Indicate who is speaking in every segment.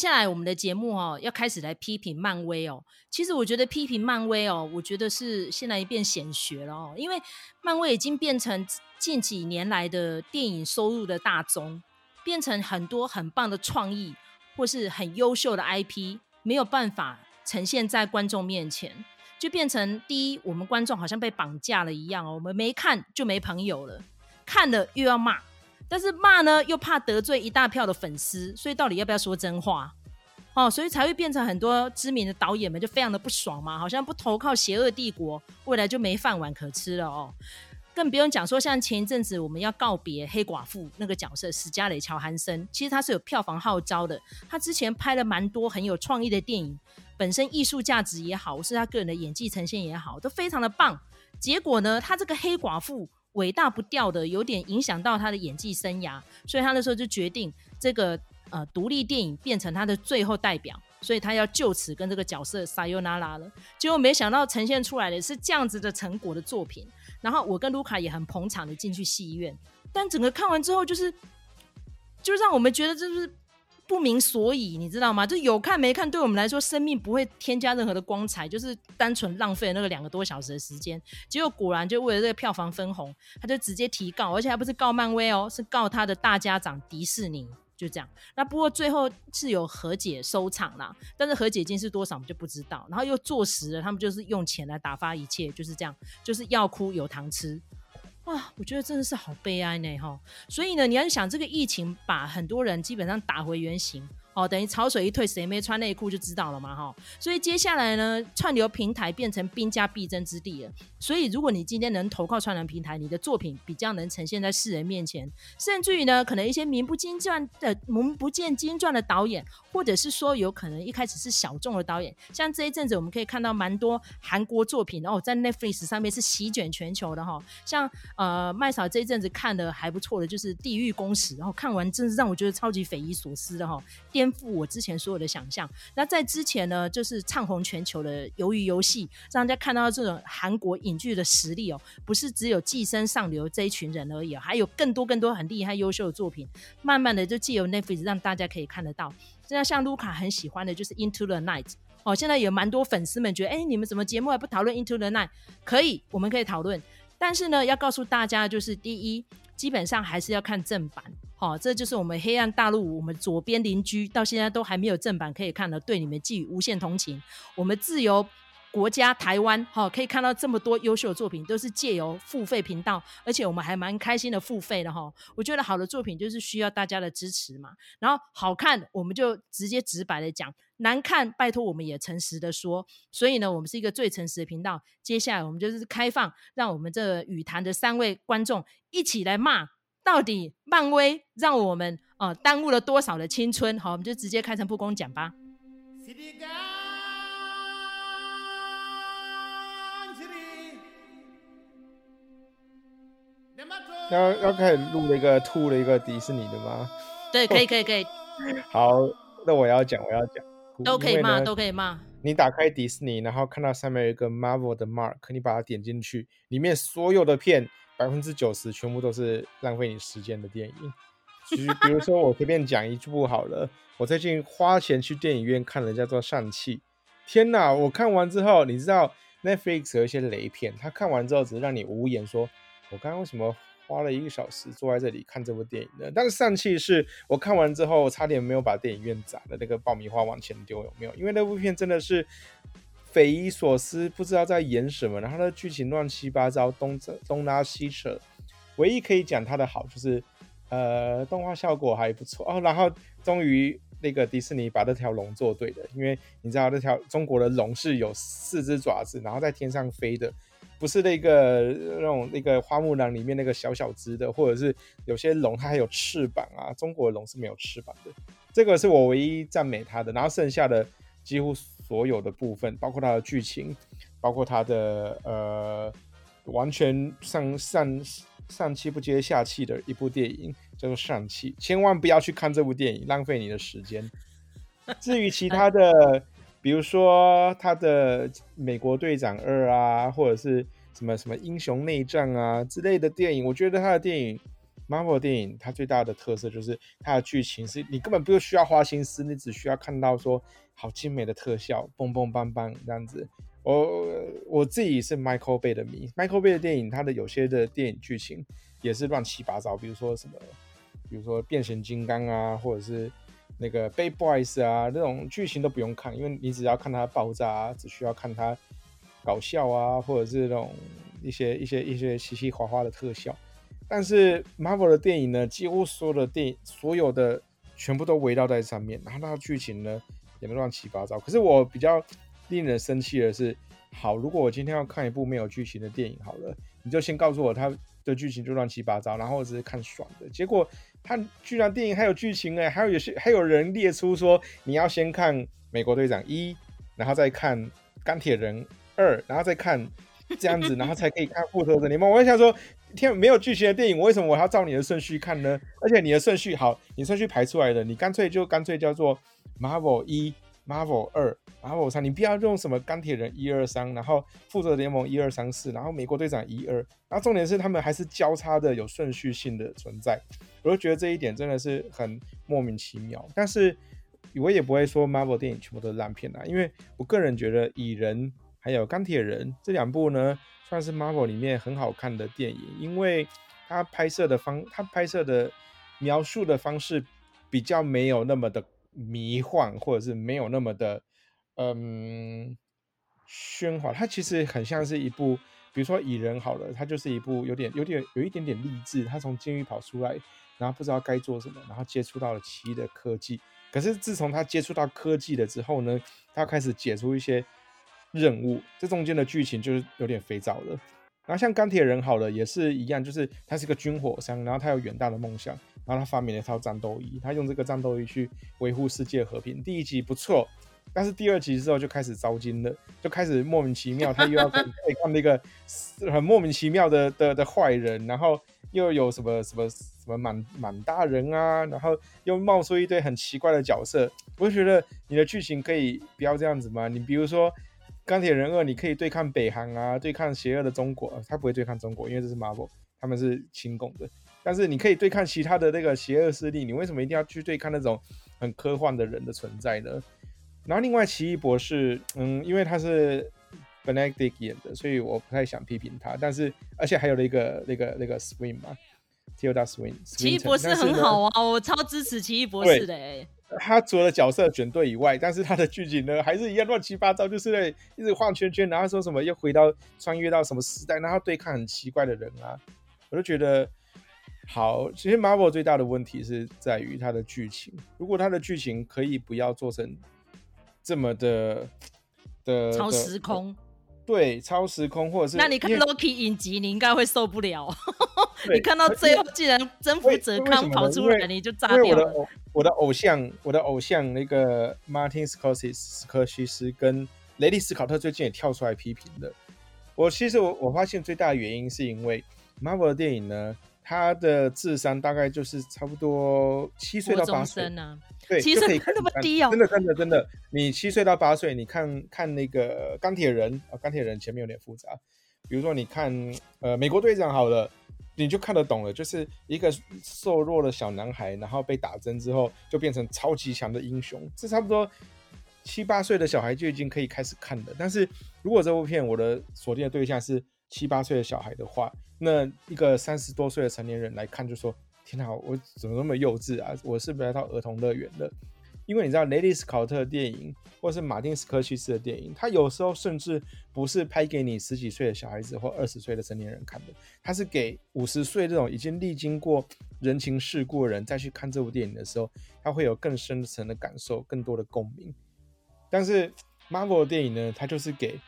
Speaker 1: 接下来我们的节目哦，要开始来批评漫威哦。其实我觉得批评漫威哦，我觉得是现在一变显学了哦，因为漫威已经变成近几年来的电影收入的大宗，变成很多很棒的创意或是很优秀的 IP 没有办法呈现在观众面前，就变成第一，我们观众好像被绑架了一样哦，我们没看就没朋友了，看了又要骂。但是骂呢，又怕得罪一大票的粉丝，所以到底要不要说真话？哦，所以才会变成很多知名的导演们就非常的不爽嘛，好像不投靠邪恶帝国，未来就没饭碗可吃了哦。更不用讲说，像前一阵子我们要告别黑寡妇那个角色史嘉蕾·乔韩森，其实他是有票房号召的，他之前拍了蛮多很有创意的电影，本身艺术价值也好，是他个人的演技呈现也好，都非常的棒。结果呢，他这个黑寡妇。伟大不掉的，有点影响到他的演技生涯，所以他那时候就决定这个呃独立电影变成他的最后代表，所以他要就此跟这个角色 sayonara 了。结果没想到呈现出来的是这样子的成果的作品，然后我跟卢卡也很捧场的进去戏院，但整个看完之后就是，就让我们觉得就是。不明所以，你知道吗？就有看没看，对我们来说，生命不会添加任何的光彩，就是单纯浪费那个两个多小时的时间。结果果然就为了这个票房分红，他就直接提告，而且还不是告漫威哦，是告他的大家长迪士尼。就这样。那不过最后是有和解收场啦，但是和解金是多少我们就不知道。然后又坐实了，他们就是用钱来打发一切，就是这样，就是要哭有糖吃。啊，我觉得真的是好悲哀呢，哈！所以呢，你要想这个疫情把很多人基本上打回原形。哦，等于潮水一退，谁没穿内裤就知道了嘛，哈。所以接下来呢，串流平台变成兵家必争之地了。所以如果你今天能投靠串流平台，你的作品比较能呈现在世人面前，甚至于呢，可能一些名不经传的、名不见经传的导演，或者是说有可能一开始是小众的导演，像这一阵子我们可以看到蛮多韩国作品，然后在 Netflix 上面是席卷全球的哈。像呃麦嫂这一阵子看的还不错的，就是《地狱公使》，然后看完真是让我觉得超级匪夷所思的哈。颠覆我之前所有的想象。那在之前呢，就是唱红全球的《鱿鱼游戏》，让大家看到这种韩国影剧的实力哦，不是只有寄生上流这一群人而已，还有更多更多很厉害优秀的作品。慢慢的就借由 Netflix 让大家可以看得到。现在像卢卡很喜欢的就是《Into the Night》哦，现在有蛮多粉丝们觉得，哎，你们怎么节目还不讨论《Into the Night》？可以，我们可以讨论。但是呢，要告诉大家就是第一，基本上还是要看正版。好、哦，这就是我们黑暗大陆，我们左边邻居到现在都还没有正版可以看的，对你们寄予无限同情。我们自由国家台湾，好、可以看到这么多优秀的作品，都是借由付费频道，而且我们还蛮开心的付费的哈、我觉得好的作品就是需要大家的支持嘛。然后好看，我们就直接直白的讲；难看，拜托我们也诚实的说。所以呢，我们是一个最诚实的频道。接下来我们就是开放，让我们这个语坛的三位观众一起来骂。到底漫威让我们呃耽误了多少的青春？好，我们就直接开诚布公讲吧。
Speaker 2: 要要开始录了一个吐了一个迪士尼的吗？
Speaker 1: 对，可以可以可以。
Speaker 2: 好，那我要讲，我要讲，
Speaker 1: 都可以骂，都可以骂。
Speaker 2: 你打开迪士尼，然后看到上面有一个 Marvel 的 Mark，你把它点进去，里面所有的片。百分之九十全部都是浪费你时间的电影。其实，比如说我随便讲一部好了，我最近花钱去电影院看了叫做《尚气》。天哪！我看完之后，你知道 Netflix 有一些雷片，他看完之后只是让你无言说：“我刚刚为什么花了一个小时坐在这里看这部电影的？”但是《上气》是我看完之后差点没有把电影院砸的那个爆米花往前丢，有没有？因为那部片真的是。匪夷所思，不知道在演什么，然后它的剧情乱七八糟，东东拉西扯。唯一可以讲它的好就是，呃，动画效果还不错哦。然后终于那个迪士尼把这条龙做对了，因为你知道这条中国的龙是有四只爪子，然后在天上飞的，不是那个那种那个花木兰里面那个小小只的，或者是有些龙它还有翅膀啊，中国龙是没有翅膀的。这个是我唯一赞美它的，然后剩下的几乎。所有的部分，包括它的剧情，包括它的呃，完全上上上气不接下气的一部电影，叫做《上气》，千万不要去看这部电影，浪费你的时间。至于其他的，比如说他的《美国队长二》啊，或者是什么什么《英雄内战》啊之类的电影，我觉得他的电影 Marvel 电影它最大的特色就是它的剧情是你根本不需要花心思，你只需要看到说好精美的特效，蹦蹦邦邦这样子。我我自己是 Michael Bay 的迷，Michael Bay 的电影，它的有些的电影剧情也是乱七八糟，比如说什么，比如说变形金刚啊，或者是那个 Bay Boys 啊，这种剧情都不用看，因为你只要看它爆炸啊，只需要看它搞笑啊，或者是那种一些一些一些稀稀哗哗的特效。但是 Marvel 的电影呢，几乎所有的电影，所有的全部都围绕在上面，然后那剧情呢也都乱七八糟。可是我比较。令人生气的是，好，如果我今天要看一部没有剧情的电影，好了，你就先告诉我它的剧情就乱七八糟，然后我只是看爽的。结果他居然电影还有剧情哎，还有有些还有人列出说你要先看美国队长一，然后再看钢铁人二，然后再看这样子，然后才可以看复仇者联盟。我想说，天，没有剧情的电影，我为什么我要照你的顺序看呢？而且你的顺序好，你顺序排出来的，你干脆就干脆叫做 Marvel 一。Marvel 二，Marvel 三，你不要用什么钢铁人一二三，然后复仇联盟一二三四，然后美国队长一二，然后重点是他们还是交叉的有顺序性的存在，我就觉得这一点真的是很莫名其妙。但是我也不会说 Marvel 电影全部都是烂片啦，因为我个人觉得蚁人还有钢铁人这两部呢，算是 Marvel 里面很好看的电影，因为它拍摄的方，它拍摄的描述的方式比较没有那么的。迷幻，或者是没有那么的，嗯，喧哗。它其实很像是一部，比如说蚁人好了，它就是一部有点、有点、有一点点励志。他从监狱跑出来，然后不知道该做什么，然后接触到了奇异的科技。可是自从他接触到科技了之后呢，他开始解除一些任务，这中间的剧情就是有点肥皂了。然后像钢铁人好了，也是一样，就是他是一个军火商，然后他有远大的梦想。然后他发明了一套战斗衣，他用这个战斗衣去维护世界和平。第一集不错，但是第二集之后就开始糟心了，就开始莫名其妙，他又要 对抗那个很莫名其妙的的的坏人，然后又有什么什么什么满满大人啊，然后又冒出一堆很奇怪的角色。我就觉得你的剧情可以不要这样子吗？你比如说钢铁人二，你可以对抗北韩啊，对抗邪恶的中国，他不会对抗中国，因为这是 Marvel，他们是亲共的。但是你可以对抗其他的那个邪恶势力，你为什么一定要去对抗那种很科幻的人的存在呢？然后另外奇异博士，嗯，因为他是 Benedict 演的，所以我不太想批评他。但是而且还有那个那个那个 Swing 嘛，Tilda Swing，
Speaker 1: 奇异博士很好啊，我超支持奇异博士的。
Speaker 2: 他除了角色选对以外，但是他的剧情呢还是一样乱七八糟，就是那一直晃圈圈，然后说什么又回到穿越到什么时代，然后对抗很奇怪的人啊，我就觉得。好，其实 Marvel 最大的问题是在于它的剧情。如果它的剧情可以不要做成这么的的
Speaker 1: 超时空，
Speaker 2: 对，超时空，或者是
Speaker 1: 那你看 Loki 影集，你应该会受不了。你看到最后竟然征服者康跑出来，你就炸掉了。
Speaker 2: 我的我的偶像，我的偶像那个 Martin Scorsese 斯科西斯跟雷利斯考特最近也跳出来批评了。我其实我我发现最大的原因是因为 Marvel 的电影呢。他的智商大概就是差不多七岁到八岁。
Speaker 1: 啊，
Speaker 2: 对，
Speaker 1: 七岁那么低哦，
Speaker 2: 真的真的真的，你七岁到八岁，你看看那个钢铁人啊，钢铁人前面有点复杂，比如说你看呃美国队长好了，你就看得懂了，就是一个瘦弱的小男孩，然后被打针之后就变成超级强的英雄，这差不多七八岁的小孩就已经可以开始看了。但是如果这部片我的锁定的对象是七八岁的小孩的话，那一个三十多岁的成年人来看，就说：“天哪，我怎么那么幼稚啊？我是不是来到儿童乐园了？”因为你知道，雷利斯考特的电影，或是马丁斯科西斯的电影，他有时候甚至不是拍给你十几岁的小孩子或二十岁的成年人看的，他是给五十岁这种已经历经过人情世故的人再去看这部电影的时候，他会有更深层的感受，更多的共鸣。但是 Marvel 的电影呢，它就是给。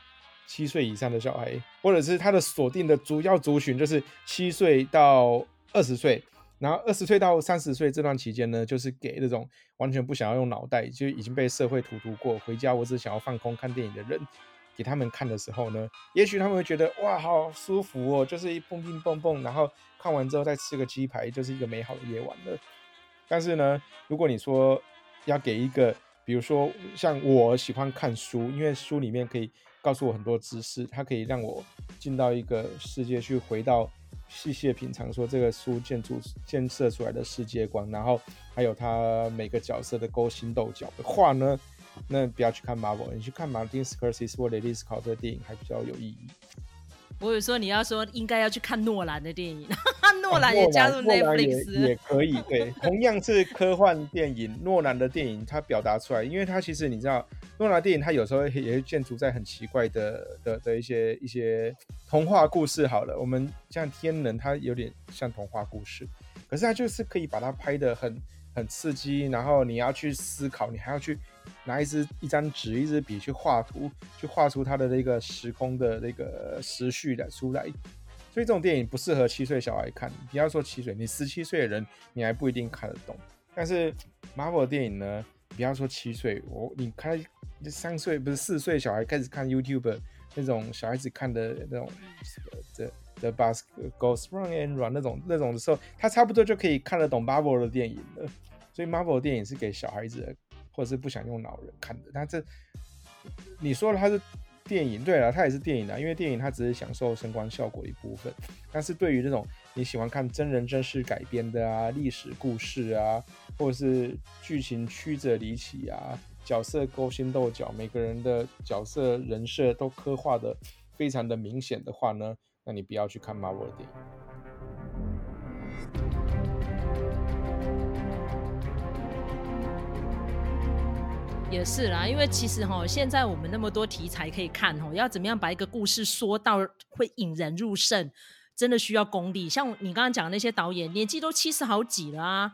Speaker 2: 七岁以上的小孩，或者是他的锁定的主要族群，就是七岁到二十岁，然后二十岁到三十岁这段期间呢，就是给那种完全不想要用脑袋，就已经被社会荼毒过，回家我只想要放空看电影的人，给他们看的时候呢，也许他们会觉得哇，好舒服哦，就是一蹦蹦蹦蹦，然后看完之后再吃个鸡排，就是一个美好的夜晚了。但是呢，如果你说要给一个，比如说像我喜欢看书，因为书里面可以。告诉我很多知识，它可以让我进到一个世界去，回到细细品尝说这个书建筑建设出来的世界观，然后还有他每个角色的勾心斗角的话呢，那不要去看 Marvel，你去看马丁斯科西斯或雷利斯考特的电影还比较有意义。
Speaker 1: 我有说你要说应该要去看诺兰的电影，诺兰也加入 Netflix
Speaker 2: 也，也可以。对，同样是科幻电影，诺兰的电影它表达出来，因为它其实你知道，诺兰电影它有时候也会建筑在很奇怪的的的一些一些童话故事。好了，我们像天能，它有点像童话故事，可是它就是可以把它拍的很很刺激，然后你要去思考，你还要去。拿一支一张纸、一支笔去画图，去画出它的那个时空的那个时序的出来。所以这种电影不适合七岁小孩看。不要说七岁，你十七岁的人你还不一定看得懂。但是 Marvel 的电影呢，不要说七岁，我你看三岁不是四岁小孩开始看 YouTube 那种小孩子看的那种 The The Bus Goes Round and Run 那种那种的时候，他差不多就可以看得懂 Marvel 的电影了。所以 Marvel 电影是给小孩子的。或者是不想用脑人看的，但这你说了它是电影，对了，它也是电影啊，因为电影它只是享受声光效果的一部分。但是对于这种你喜欢看真人真事改编的啊，历史故事啊，或者是剧情曲折离奇啊，角色勾心斗角，每个人的角色人设都刻画的非常的明显的话呢，那你不要去看 Marvel 的电影。
Speaker 1: 也是啦，因为其实哈，现在我们那么多题材可以看哈，要怎么样把一个故事说到会引人入胜，真的需要功力。像你刚刚讲的那些导演，年纪都七十好几了啊，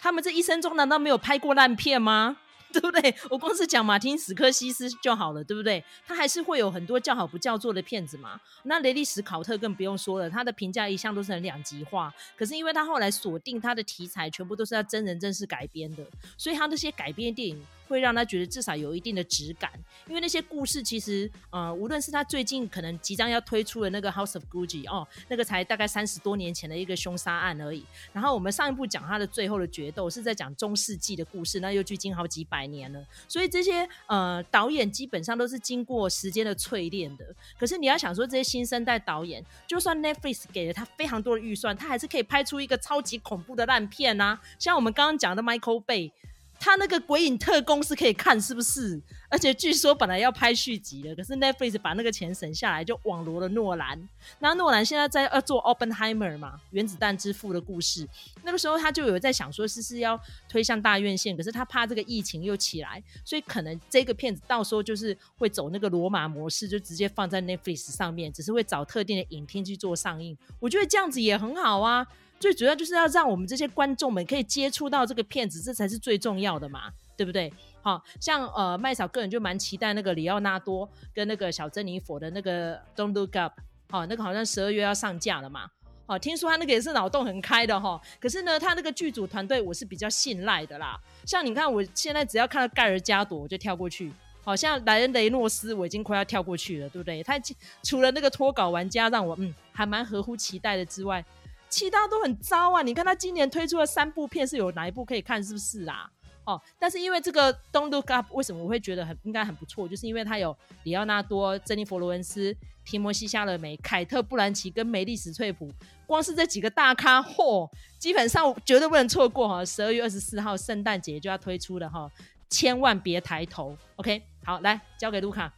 Speaker 1: 他们这一生中难道没有拍过烂片吗？对不对？我光是讲马丁·史科西斯就好了，对不对？他还是会有很多叫好不叫座的片子嘛。那雷利·史考特更不用说了，他的评价一向都是很两极化。可是因为他后来锁定他的题材，全部都是要真人真事改编的，所以他那些改编电影。会让他觉得至少有一定的质感，因为那些故事其实，呃，无论是他最近可能即将要推出的那个 House of Gucci 哦，那个才大概三十多年前的一个凶杀案而已。然后我们上一部讲他的最后的决斗是在讲中世纪的故事，那又距今好几百年了。所以这些呃导演基本上都是经过时间的淬炼的。可是你要想说这些新生代导演，就算 Netflix 给了他非常多的预算，他还是可以拍出一个超级恐怖的烂片呐、啊。像我们刚刚讲的 Michael Bay。他那个鬼影特工是可以看，是不是？而且据说本来要拍续集的，可是 Netflix 把那个钱省下来，就网罗了诺兰。那诺兰现在在要做 Oppenheimer 嘛，原子弹之父的故事。那个时候他就有在想说，是是要推向大院线，可是他怕这个疫情又起来，所以可能这个片子到时候就是会走那个罗马模式，就直接放在 Netflix 上面，只是会找特定的影片去做上映。我觉得这样子也很好啊。最主要就是要让我们这些观众们可以接触到这个片子，这才是最重要的嘛，对不对？好像呃麦嫂个人就蛮期待那个里奥纳多跟那个小珍妮佛的那个 Don't Look Up，好，那个好像十二月要上架了嘛，好，听说他那个也是脑洞很开的哈，可是呢，他那个剧组团队我是比较信赖的啦，像你看我现在只要看到盖尔加朵我就跳过去，好像莱恩雷诺斯我已经快要跳过去了，对不对？他除了那个脱稿玩家让我嗯还蛮合乎期待的之外。其他都很糟啊！你看他今年推出了三部片，是有哪一部可以看？是不是啊？哦，但是因为这个《Don't Look Up》，为什么我会觉得很应该很不错？就是因为它有里奥纳多、珍妮佛罗伦斯、提摩西夏勒梅、凯特布兰奇跟梅丽史翠普，光是这几个大咖，嚯，基本上绝对不能错过哈！十二月二十四号圣诞节就要推出了哈，千万别抬头。OK，好，来交给卢卡。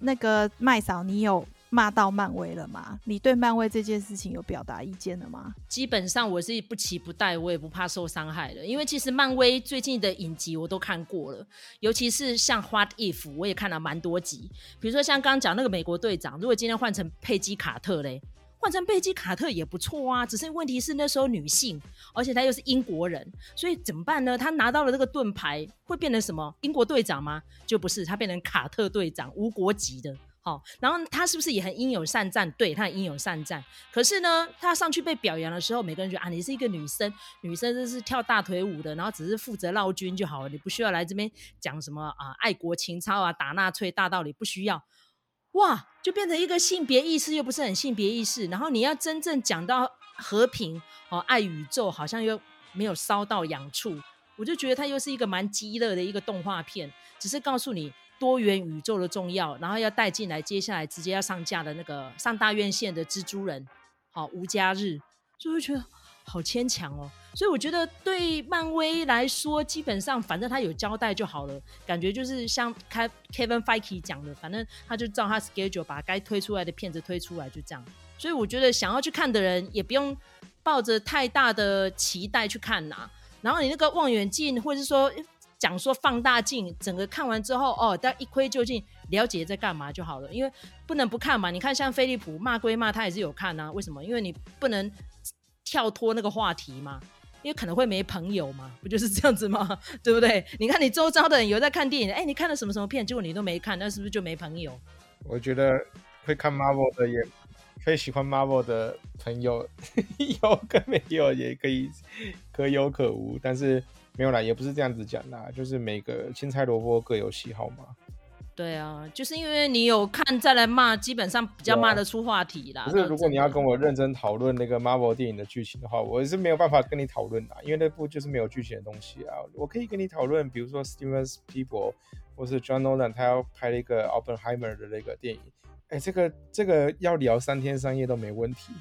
Speaker 3: 那个麦嫂，你有？骂到漫威了吗？你对漫威这件事情有表达意见了吗？
Speaker 1: 基本上我是不期不待，我也不怕受伤害的。因为其实漫威最近的影集我都看过了，尤其是像《What If》，我也看了蛮多集。比如说像刚刚讲那个美国队长，如果今天换成佩姬卡特嘞，换成佩姬卡特也不错啊。只是问题是那时候女性，而且她又是英国人，所以怎么办呢？她拿到了这个盾牌，会变成什么？英国队长吗？就不是，她变成卡特队长，无国籍的。哦，然后他是不是也很英勇善战？对，他很英勇善战。可是呢，他上去被表扬的时候，每个人觉得啊，你是一个女生，女生就是跳大腿舞的，然后只是负责绕军就好了，你不需要来这边讲什么啊爱国情操啊，打纳粹大道理不需要。哇，就变成一个性别意识又不是很性别意识，然后你要真正讲到和平哦，爱宇宙，好像又没有烧到痒处。我就觉得它又是一个蛮鸡肋的一个动画片，只是告诉你。多元宇宙的重要，然后要带进来，接下来直接要上架的那个上大院线的蜘蛛人，好无家日，就会觉得好牵强哦。所以我觉得对漫威来说，基本上反正他有交代就好了，感觉就是像 Kevin Feige 讲的，反正他就照他 schedule 把该推出来的片子推出来，就这样。所以我觉得想要去看的人也不用抱着太大的期待去看呐、啊。然后你那个望远镜，或者是说讲说放大镜，整个看完之后，哦，大家一窥究竟，了解在干嘛就好了。因为不能不看嘛。你看像飞利浦骂归骂，他也是有看啊。为什么？因为你不能跳脱那个话题嘛。因为可能会没朋友嘛，不就是这样子吗？对不对？你看你周遭的人有在看电影，哎，你看了什么什么片，结果你都没看，那是不是就没朋友？
Speaker 2: 我觉得会看 Marvel 的也。可以喜欢 Marvel 的朋友 有跟没有也可以可有可无，但是没有啦，也不是这样子讲啦，就是每个青菜萝卜各有喜好嘛。
Speaker 1: 对啊，就是因为你有看再来骂，基本上比较骂得出话题啦。
Speaker 2: 可是如果你要跟我认真讨论那个 Marvel 电影的剧情的话，我是没有办法跟你讨论的，因为那部就是没有剧情的东西啊。我可以跟你讨论，比如说 Steven Spielberg 或是 John Nolan 他要拍了一个 Oppenheimer 的那个电影。哎，这个这个要聊三天三夜都没问题。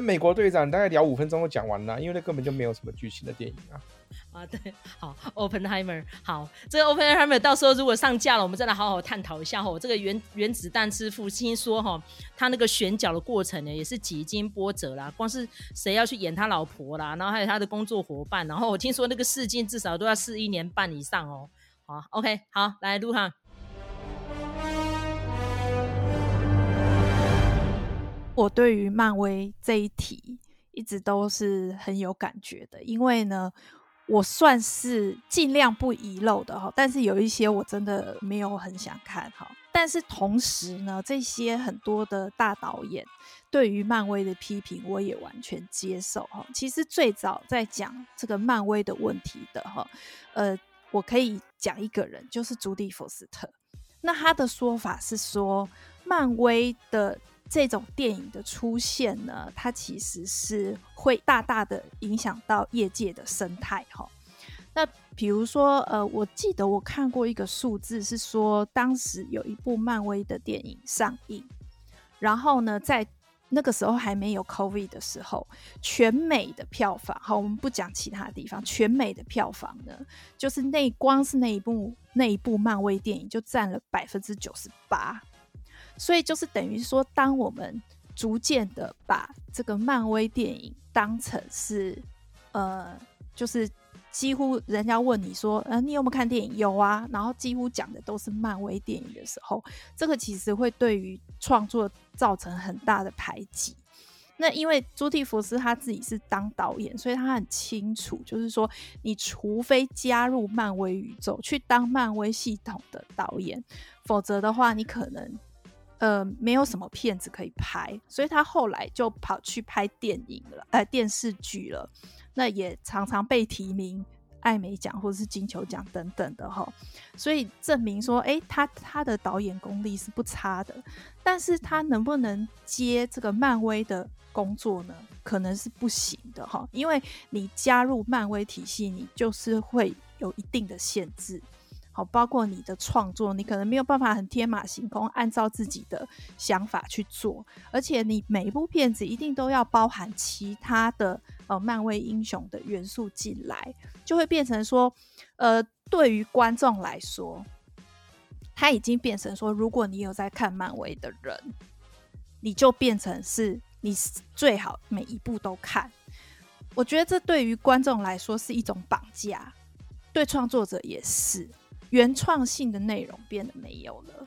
Speaker 2: 美国队长大概聊五分钟就讲完了，因为那根本就没有什么剧情的电影啊。
Speaker 1: 啊，对，好，Openheimer，好，这个 Openheimer 到时候如果上架了，我们再来好好探讨一下哈。这个原原子弹之父听说哈，他那个选角的过程呢，也是几经波折啦。光是谁要去演他老婆啦，然后还有他的工作伙伴，然后我听说那个试镜至少都要试一年半以上哦。好，OK，好，来录哈。
Speaker 3: 我对于漫威这一题一直都是很有感觉的，因为呢，我算是尽量不遗漏的哈，但是有一些我真的没有很想看哈。但是同时呢，这些很多的大导演对于漫威的批评，我也完全接受哈。其实最早在讲这个漫威的问题的哈，呃，我可以讲一个人，就是朱迪·福斯特。那他的说法是说，漫威的。这种电影的出现呢，它其实是会大大的影响到业界的生态哈。那比如说，呃，我记得我看过一个数字，是说当时有一部漫威的电影上映，然后呢，在那个时候还没有 COVID 的时候，全美的票房，好，我们不讲其他地方，全美的票房呢，就是那光是那一部那一部漫威电影就占了百分之九十八。所以就是等于说，当我们逐渐的把这个漫威电影当成是，呃，就是几乎人家问你说，呃，你有没有看电影？有啊，然后几乎讲的都是漫威电影的时候，这个其实会对于创作造成很大的排挤。那因为朱蒂福斯他自己是当导演，所以他很清楚，就是说，你除非加入漫威宇宙去当漫威系统的导演，否则的话，你可能。呃，没有什么片子可以拍，所以他后来就跑去拍电影了，呃，电视剧了。那也常常被提名艾美奖或者是金球奖等等的哈。所以证明说，诶，他他的导演功力是不差的，但是他能不能接这个漫威的工作呢？可能是不行的哈，因为你加入漫威体系，你就是会有一定的限制。好，包括你的创作，你可能没有办法很天马行空，按照自己的想法去做，而且你每一部片子一定都要包含其他的呃漫威英雄的元素进来，就会变成说，呃，对于观众来说，他已经变成说，如果你有在看漫威的人，你就变成是你最好每一部都看。我觉得这对于观众来说是一种绑架，对创作者也是。原创性的内容变得没有了，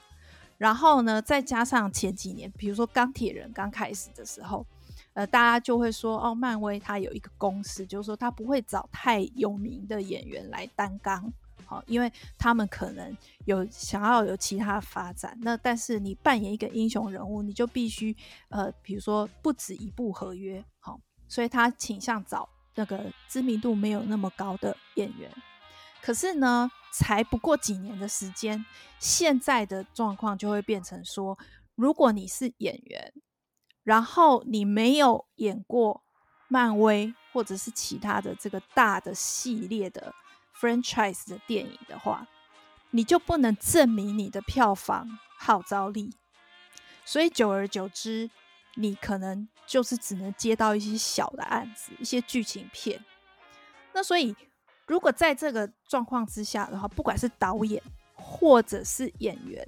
Speaker 3: 然后呢，再加上前几年，比如说钢铁人刚开始的时候，呃，大家就会说，哦，漫威它有一个公司，就是说它不会找太有名的演员来担纲，好、因为他们可能有想要有其他发展。那但是你扮演一个英雄人物，你就必须，呃，比如说不止一部合约，好、所以他倾向找那个知名度没有那么高的演员。可是呢，才不过几年的时间，现在的状况就会变成说，如果你是演员，然后你没有演过漫威或者是其他的这个大的系列的 franchise 的电影的话，你就不能证明你的票房号召力。所以久而久之，你可能就是只能接到一些小的案子，一些剧情片。那所以，如果在这个状况之下的话，不管是导演或者是演员，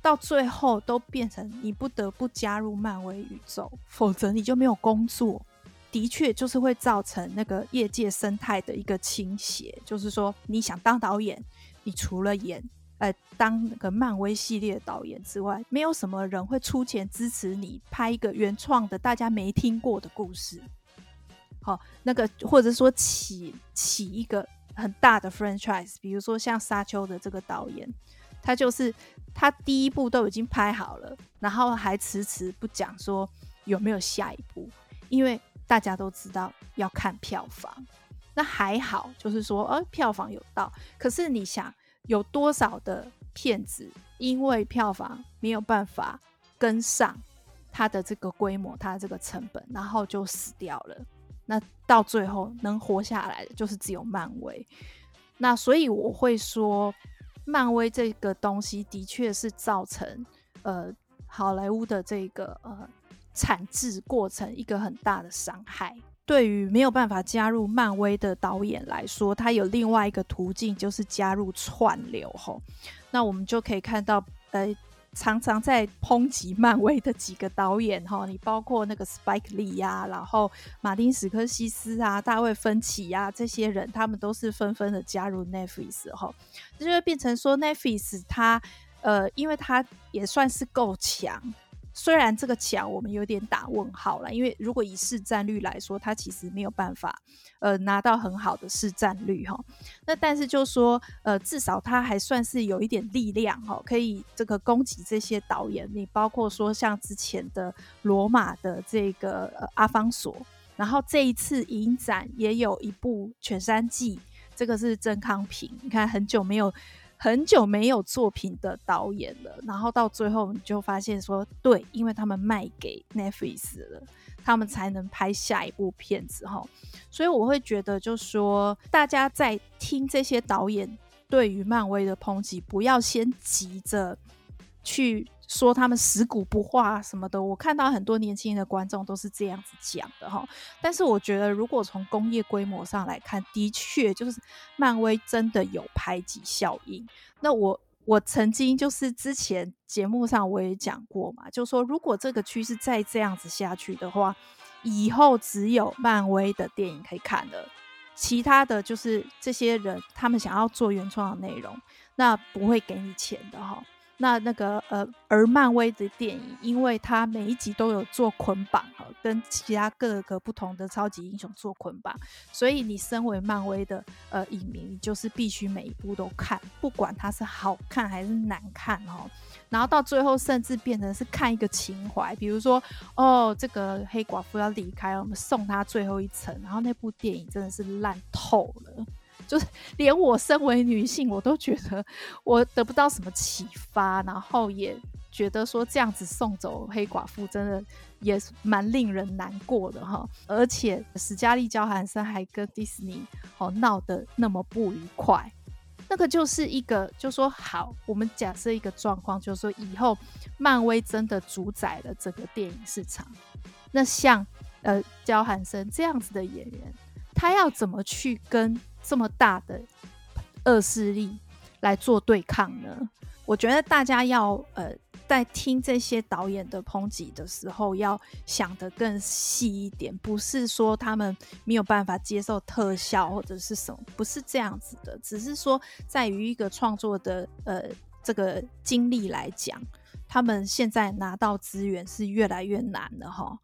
Speaker 3: 到最后都变成你不得不加入漫威宇宙，否则你就没有工作。的确，就是会造成那个业界生态的一个倾斜。就是说，你想当导演，你除了演，呃，当那个漫威系列导演之外，没有什么人会出钱支持你拍一个原创的大家没听过的故事。好，那个或者说起起一个很大的 franchise，比如说像沙丘的这个导演，他就是他第一部都已经拍好了，然后还迟迟不讲说有没有下一部，因为大家都知道要看票房。那还好，就是说，呃，票房有到，可是你想有多少的片子因为票房没有办法跟上它的这个规模，它的这个成本，然后就死掉了。那到最后能活下来的就是只有漫威，那所以我会说，漫威这个东西的确是造成呃好莱坞的这个呃产制过程一个很大的伤害。对于没有办法加入漫威的导演来说，他有另外一个途径，就是加入串流吼。那我们就可以看到呃。常常在抨击漫威的几个导演哈，你包括那个 Spike Lee 呀，然后马丁史科西斯啊、大卫芬奇啊这些人，他们都是纷纷的加入 Netflix 哈，这就变成说 Netflix 它呃，因为它也算是够强。虽然这个强我们有点打问号了，因为如果以市占率来说，它其实没有办法呃拿到很好的市占率哈。那但是就说呃，至少它还算是有一点力量哈，可以这个攻击这些导演。你包括说像之前的罗马的这个呃阿方索，然后这一次影展也有一部犬山记，这个是曾康平，你看很久没有。很久没有作品的导演了，然后到最后你就发现说，对，因为他们卖给 Netflix 了，他们才能拍下一部片子哈。所以我会觉得，就说大家在听这些导演对于漫威的抨击，不要先急着去。说他们食古不化什么的，我看到很多年轻的观众都是这样子讲的哈。但是我觉得，如果从工业规模上来看，的确就是漫威真的有排挤效应。那我我曾经就是之前节目上我也讲过嘛，就说如果这个趋势再这样子下去的话，以后只有漫威的电影可以看了，其他的就是这些人他们想要做原创的内容，那不会给你钱的哈。那那个呃，而漫威的电影，因为它每一集都有做捆绑哈，跟其他各个不同的超级英雄做捆绑，所以你身为漫威的呃影迷，你就是必须每一部都看，不管它是好看还是难看哈。然后到最后，甚至变成是看一个情怀，比如说哦，这个黑寡妇要离开，我们送她最后一程，然后那部电影真的是烂透了。就是连我身为女性，我都觉得我得不到什么启发，然后也觉得说这样子送走黑寡妇，真的也蛮令人难过的哈。而且史嘉丽·焦韩森还跟迪士尼哦闹得那么不愉快，那个就是一个，就说好，我们假设一个状况，就是说以后漫威真的主宰了这个电影市场，那像呃焦韩森这样子的演员，他要怎么去跟？这么大的恶势力来做对抗呢？我觉得大家要呃，在听这些导演的抨击的时候，要想得更细一点，不是说他们没有办法接受特效或者是什么，不是这样子的，只是说在于一个创作的呃这个经历来讲，他们现在拿到资源是越来越难了哈。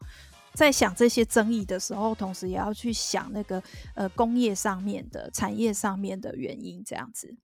Speaker 3: 在想这些争议的时候，同时也要去想那个呃工业上面的产业上面的原因，这样子。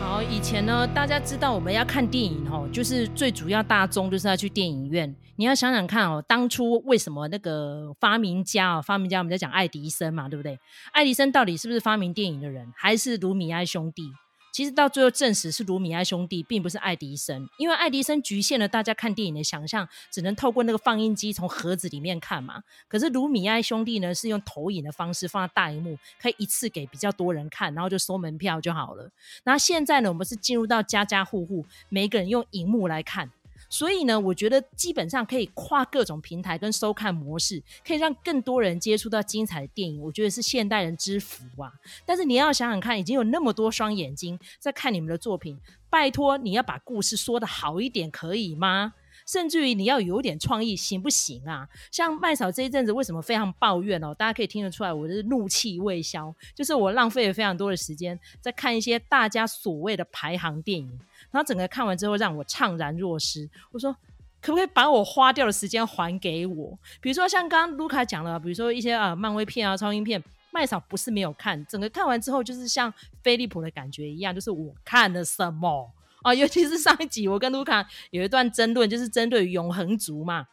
Speaker 1: 好，以前呢，大家知道我们要看电影哦，就是最主要大众就是要去电影院。你要想想看哦，当初为什么那个发明家哦，发明家我们在讲爱迪生嘛，对不对？爱迪生到底是不是发明电影的人，还是卢米埃兄弟？其实到最后证实是卢米埃兄弟，并不是爱迪生，因为爱迪生局限了大家看电影的想象，只能透过那个放映机从盒子里面看嘛。可是卢米埃兄弟呢，是用投影的方式放在大荧幕，可以一次给比较多人看，然后就收门票就好了。那现在呢，我们是进入到家家户户，每个人用荧幕来看。所以呢，我觉得基本上可以跨各种平台跟收看模式，可以让更多人接触到精彩的电影。我觉得是现代人之福啊！但是你要想想看，已经有那么多双眼睛在看你们的作品，拜托你要把故事说得好一点，可以吗？甚至于你要有点创意，行不行啊？像麦嫂这一阵子为什么非常抱怨哦？大家可以听得出来，我是怒气未消，就是我浪费了非常多的时间在看一些大家所谓的排行电影。然后整个看完之后，让我怅然若失。我说，可不可以把我花掉的时间还给我？比如说像刚刚卢卡讲了，比如说一些啊漫威片啊、超英片，麦嫂不是没有看，整个看完之后就是像飞利浦的感觉一样，就是我看了什么啊？尤其是上一集我跟卢卡有一段争论，就是针对永恒族嘛。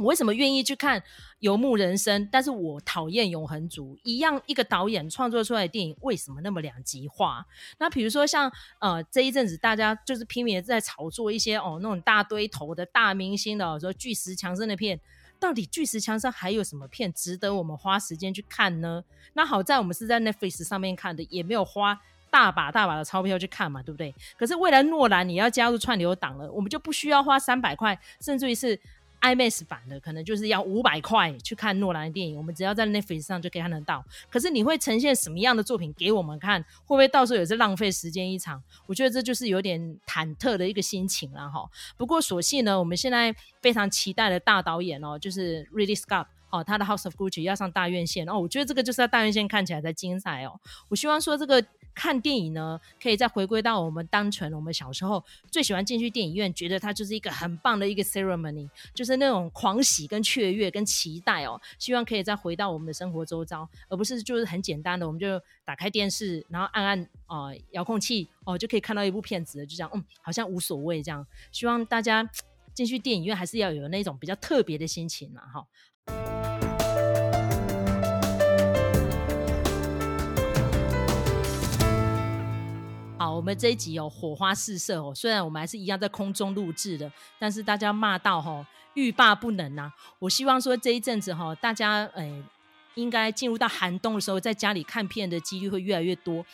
Speaker 1: 我为什么愿意去看《游牧人生》？但是我讨厌《永恒族》一样，一个导演创作出来的电影为什么那么两极化？那比如说像呃这一阵子大家就是拼命的在炒作一些哦那种大堆头的大明星的，说巨石强森的片，到底巨石强森还有什么片值得我们花时间去看呢？那好在我们是在 Netflix 上面看的，也没有花大把大把的钞票去看嘛，对不对？可是未来诺兰你要加入串流档了，我们就不需要花三百块，甚至于是。IMAX 版的可能就是要五百块去看诺兰的电影，我们只要在 Netflix 上就可以看得到。可是你会呈现什么样的作品给我们看？会不会到时候也是浪费时间一场？我觉得这就是有点忐忑的一个心情了哈。不过所幸呢，我们现在非常期待的大导演哦，就是 Ridley Scott 哦，他的 House of Gucci 要上大院线哦。我觉得这个就是在大院线看起来才精彩哦。我希望说这个。看电影呢，可以再回归到我们单纯我们小时候最喜欢进去电影院，觉得它就是一个很棒的一个 ceremony，就是那种狂喜跟雀跃跟期待哦。希望可以再回到我们的生活周遭，而不是就是很简单的，我们就打开电视，然后按按啊、遥控器哦，就可以看到一部片子，就这样，嗯，好像无所谓这样。希望大家进去电影院还是要有那种比较特别的心情嘛，哈。我们这一集哦火花四射哦。虽然我们还是一样在空中录制的，但是大家骂到吼欲罢不能呐、我希望说这一阵子哈，大家诶、应该进入到寒冬的时候，在家里看片的几率会越来越多。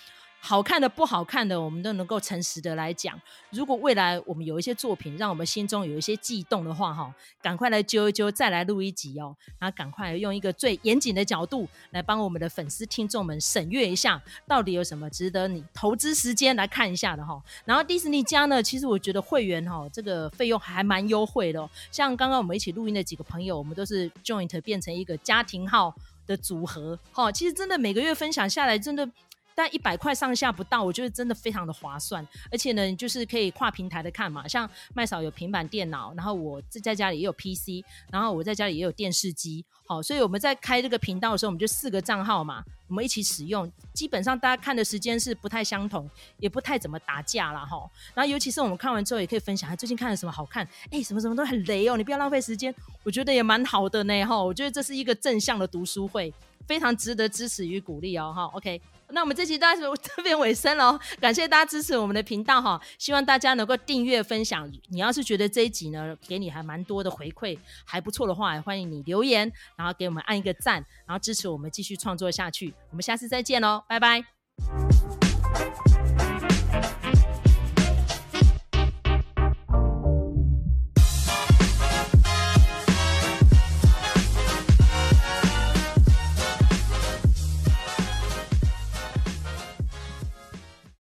Speaker 1: 好看的、不好看的，我们都能够诚实的来讲。如果未来我们有一些作品让我们心中有一些悸动的话，哈，赶快来揪一揪，再来录一集哦。然后赶快用一个最严谨的角度来帮我们的粉丝听众们审阅一下，到底有什么值得你投资时间来看一下的哈。然后迪士尼家呢，其实我觉得会员哈这个费用还蛮优惠的哦。像刚刚我们一起录音的几个朋友，我们都是 joint 变成一个家庭号的组合，哈，其实真的每个月分享下来，真的。但一百块上下不到，我觉得真的非常的划算，而且呢，就是可以跨平台的看嘛，像麦嫂有平板电脑，然后我在家里也有 PC，然后我在家里也有电视机，好，所以我们在开这个频道的时候，我们就四个账号嘛，我们一起使用，基本上大家看的时间是不太相同，也不太怎么打架啦。哈。然后尤其是我们看完之后也可以分享，最近看了什么好看，哎，什么什么都很雷哦，你不要浪费时间，我觉得也蛮好的呢，哈，我觉得这是一个正向的读书会，非常值得支持与鼓励哦，哈，OK。那我们这期到这边尾声了，感谢大家支持我们的频道哈，希望大家能够订阅分享。你要是觉得这一集呢，给你还蛮多的回馈，还不错的话，欢迎你留言，然后给我们按一个赞，然后支持我们继续创作下去。我们下次再见喽，拜拜。